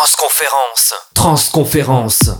Transconférence. Transconférence.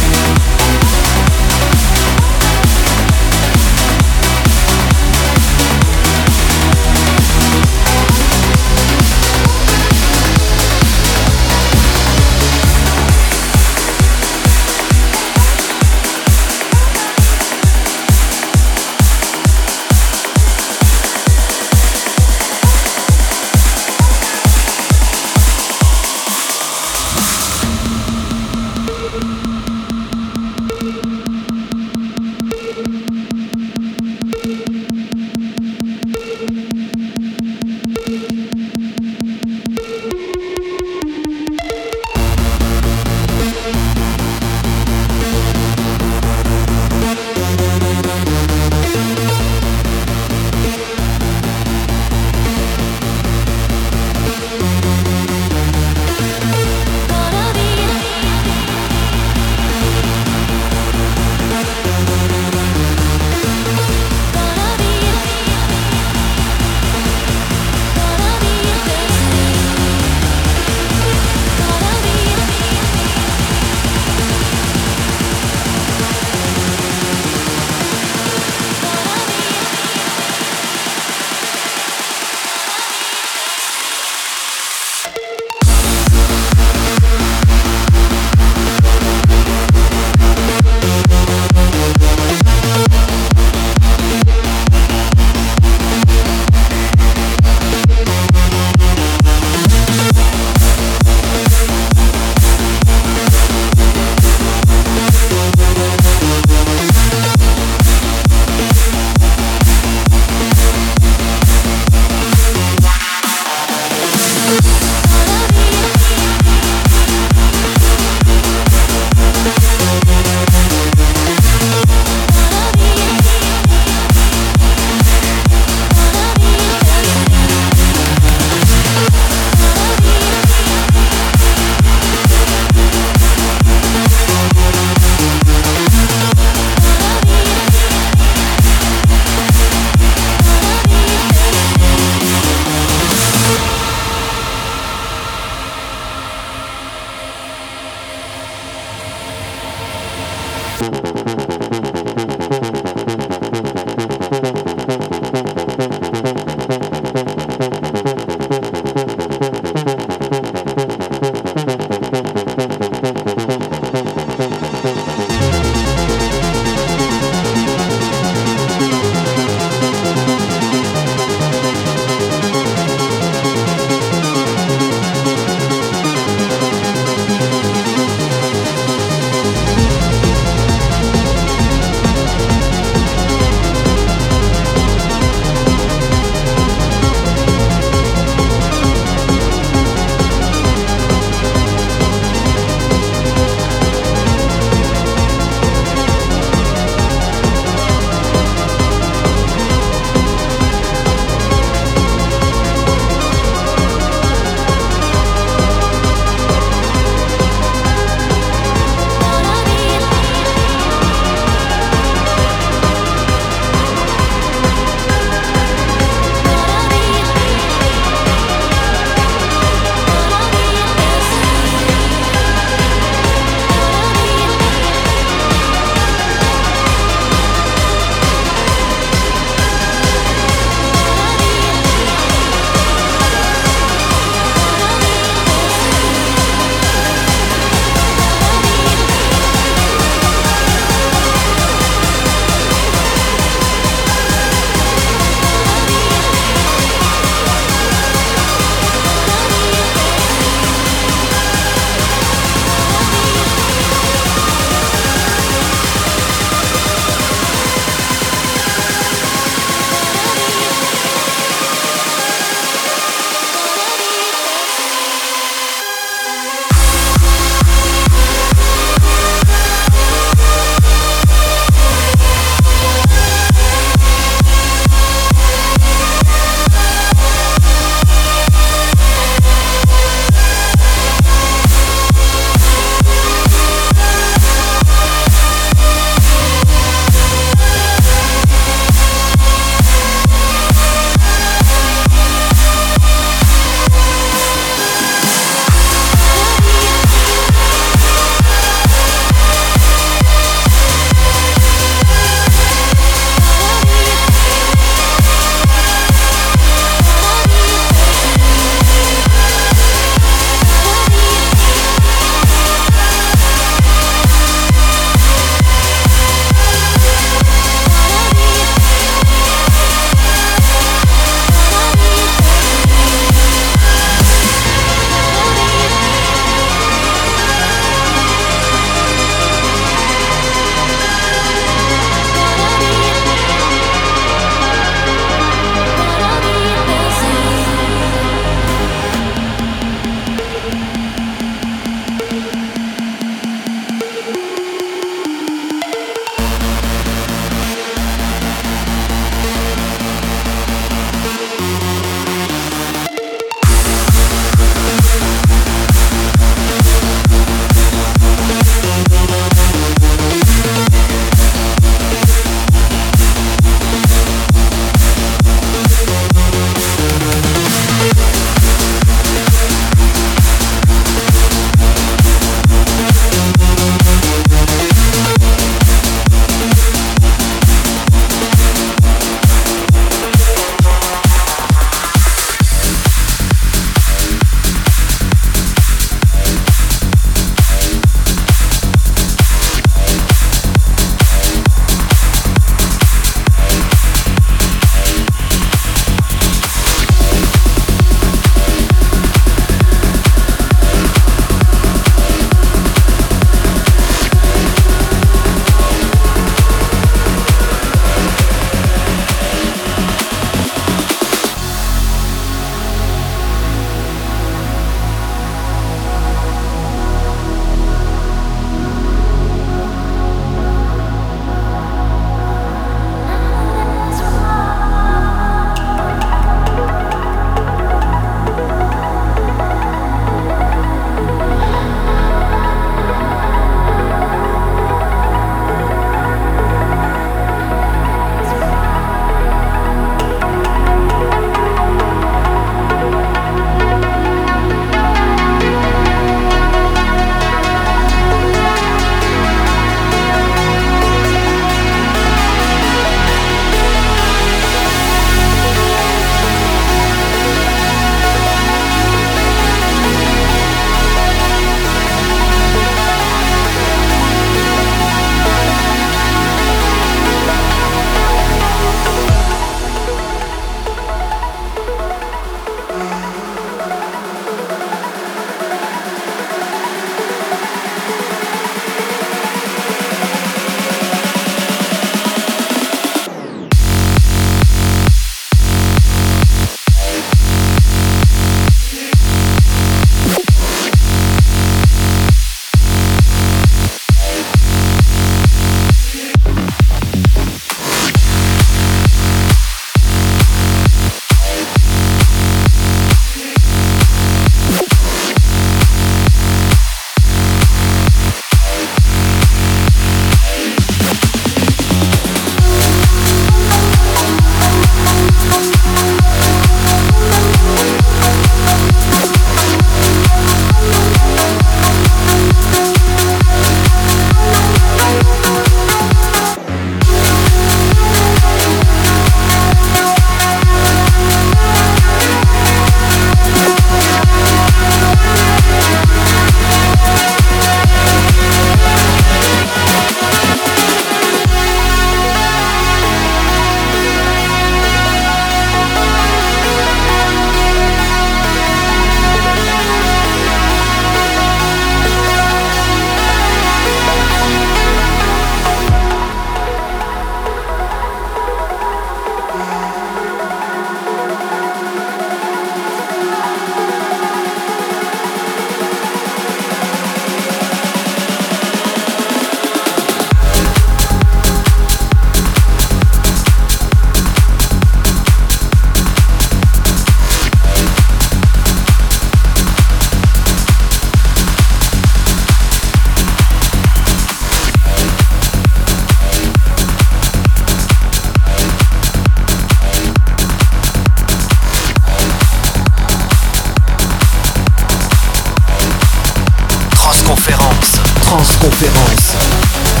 Transconférence. Transconférence.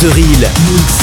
The Real.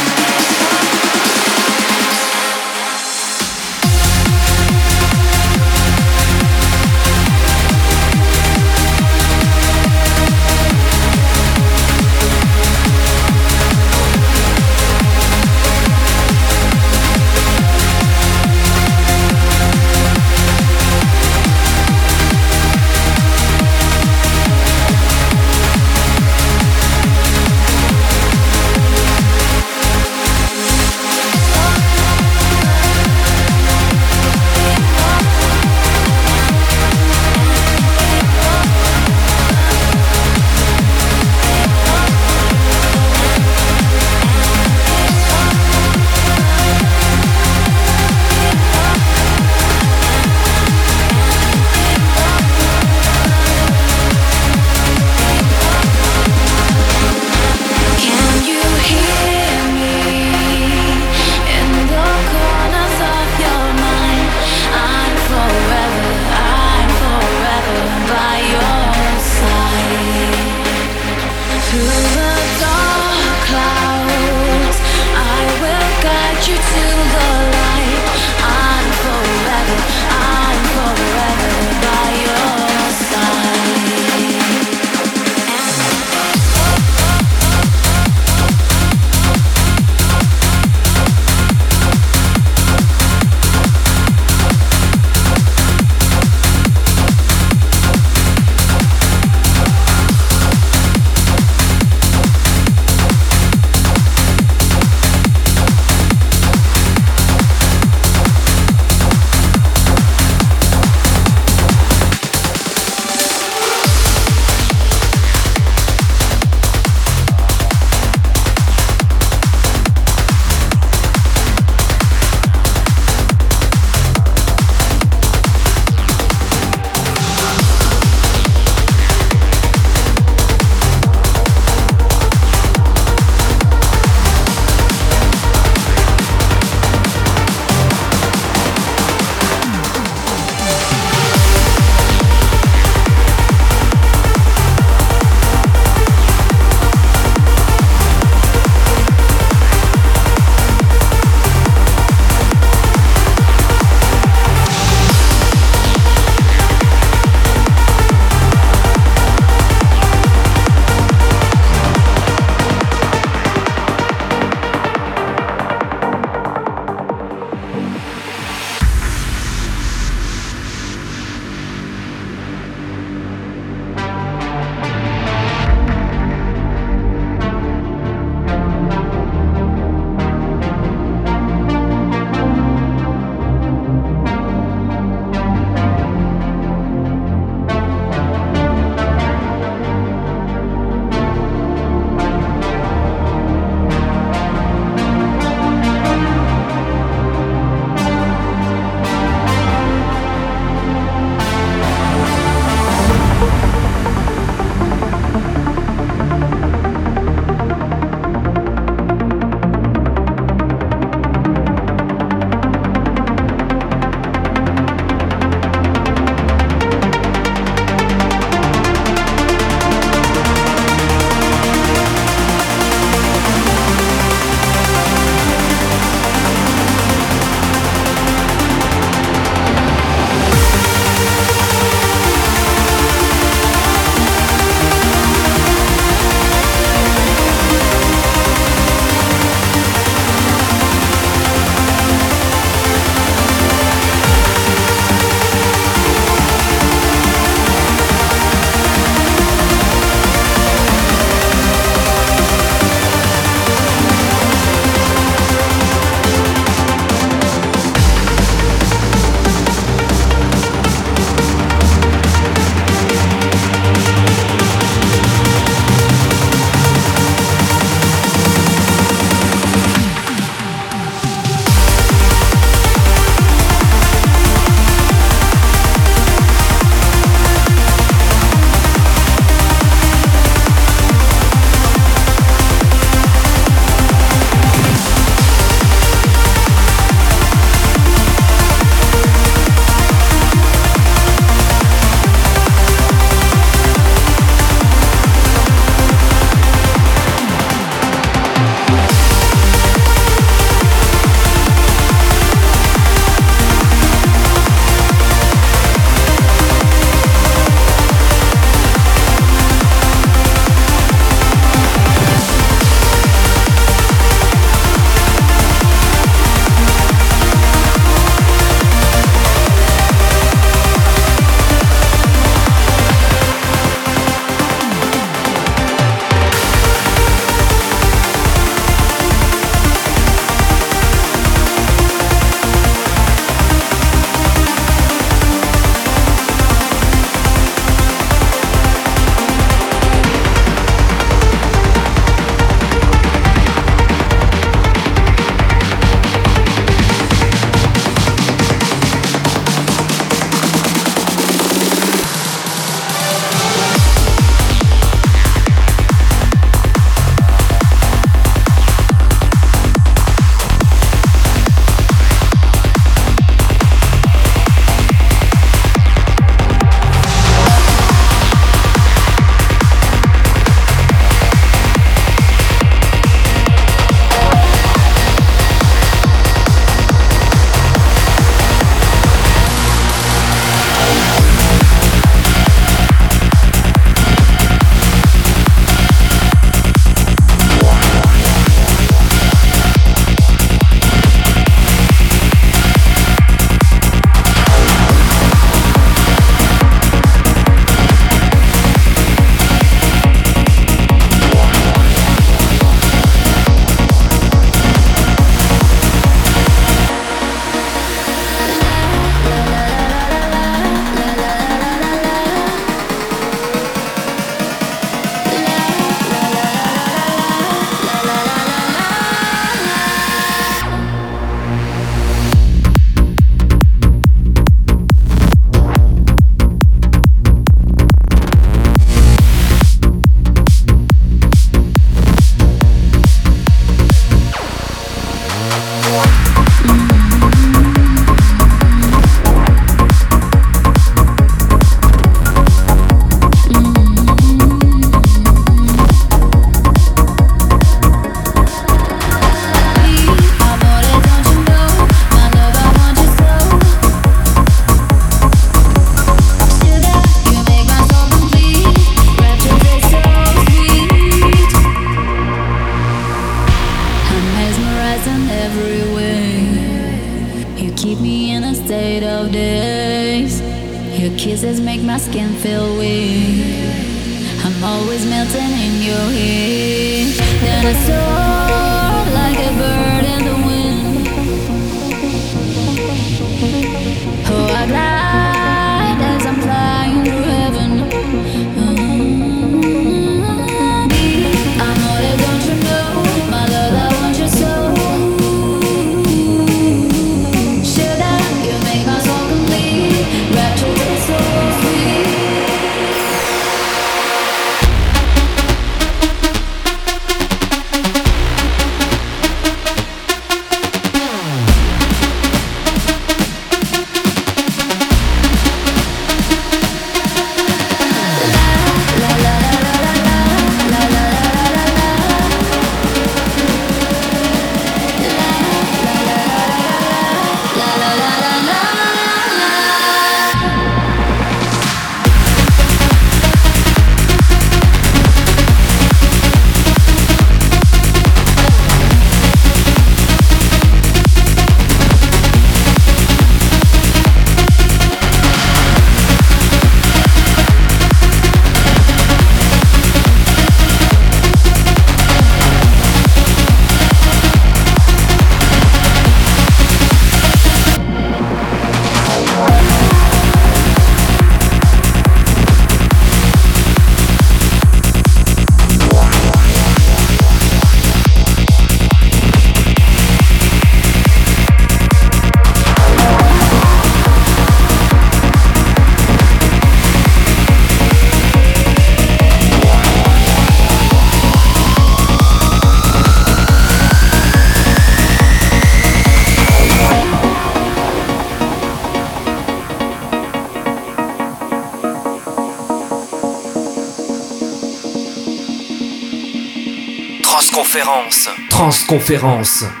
Transconférence.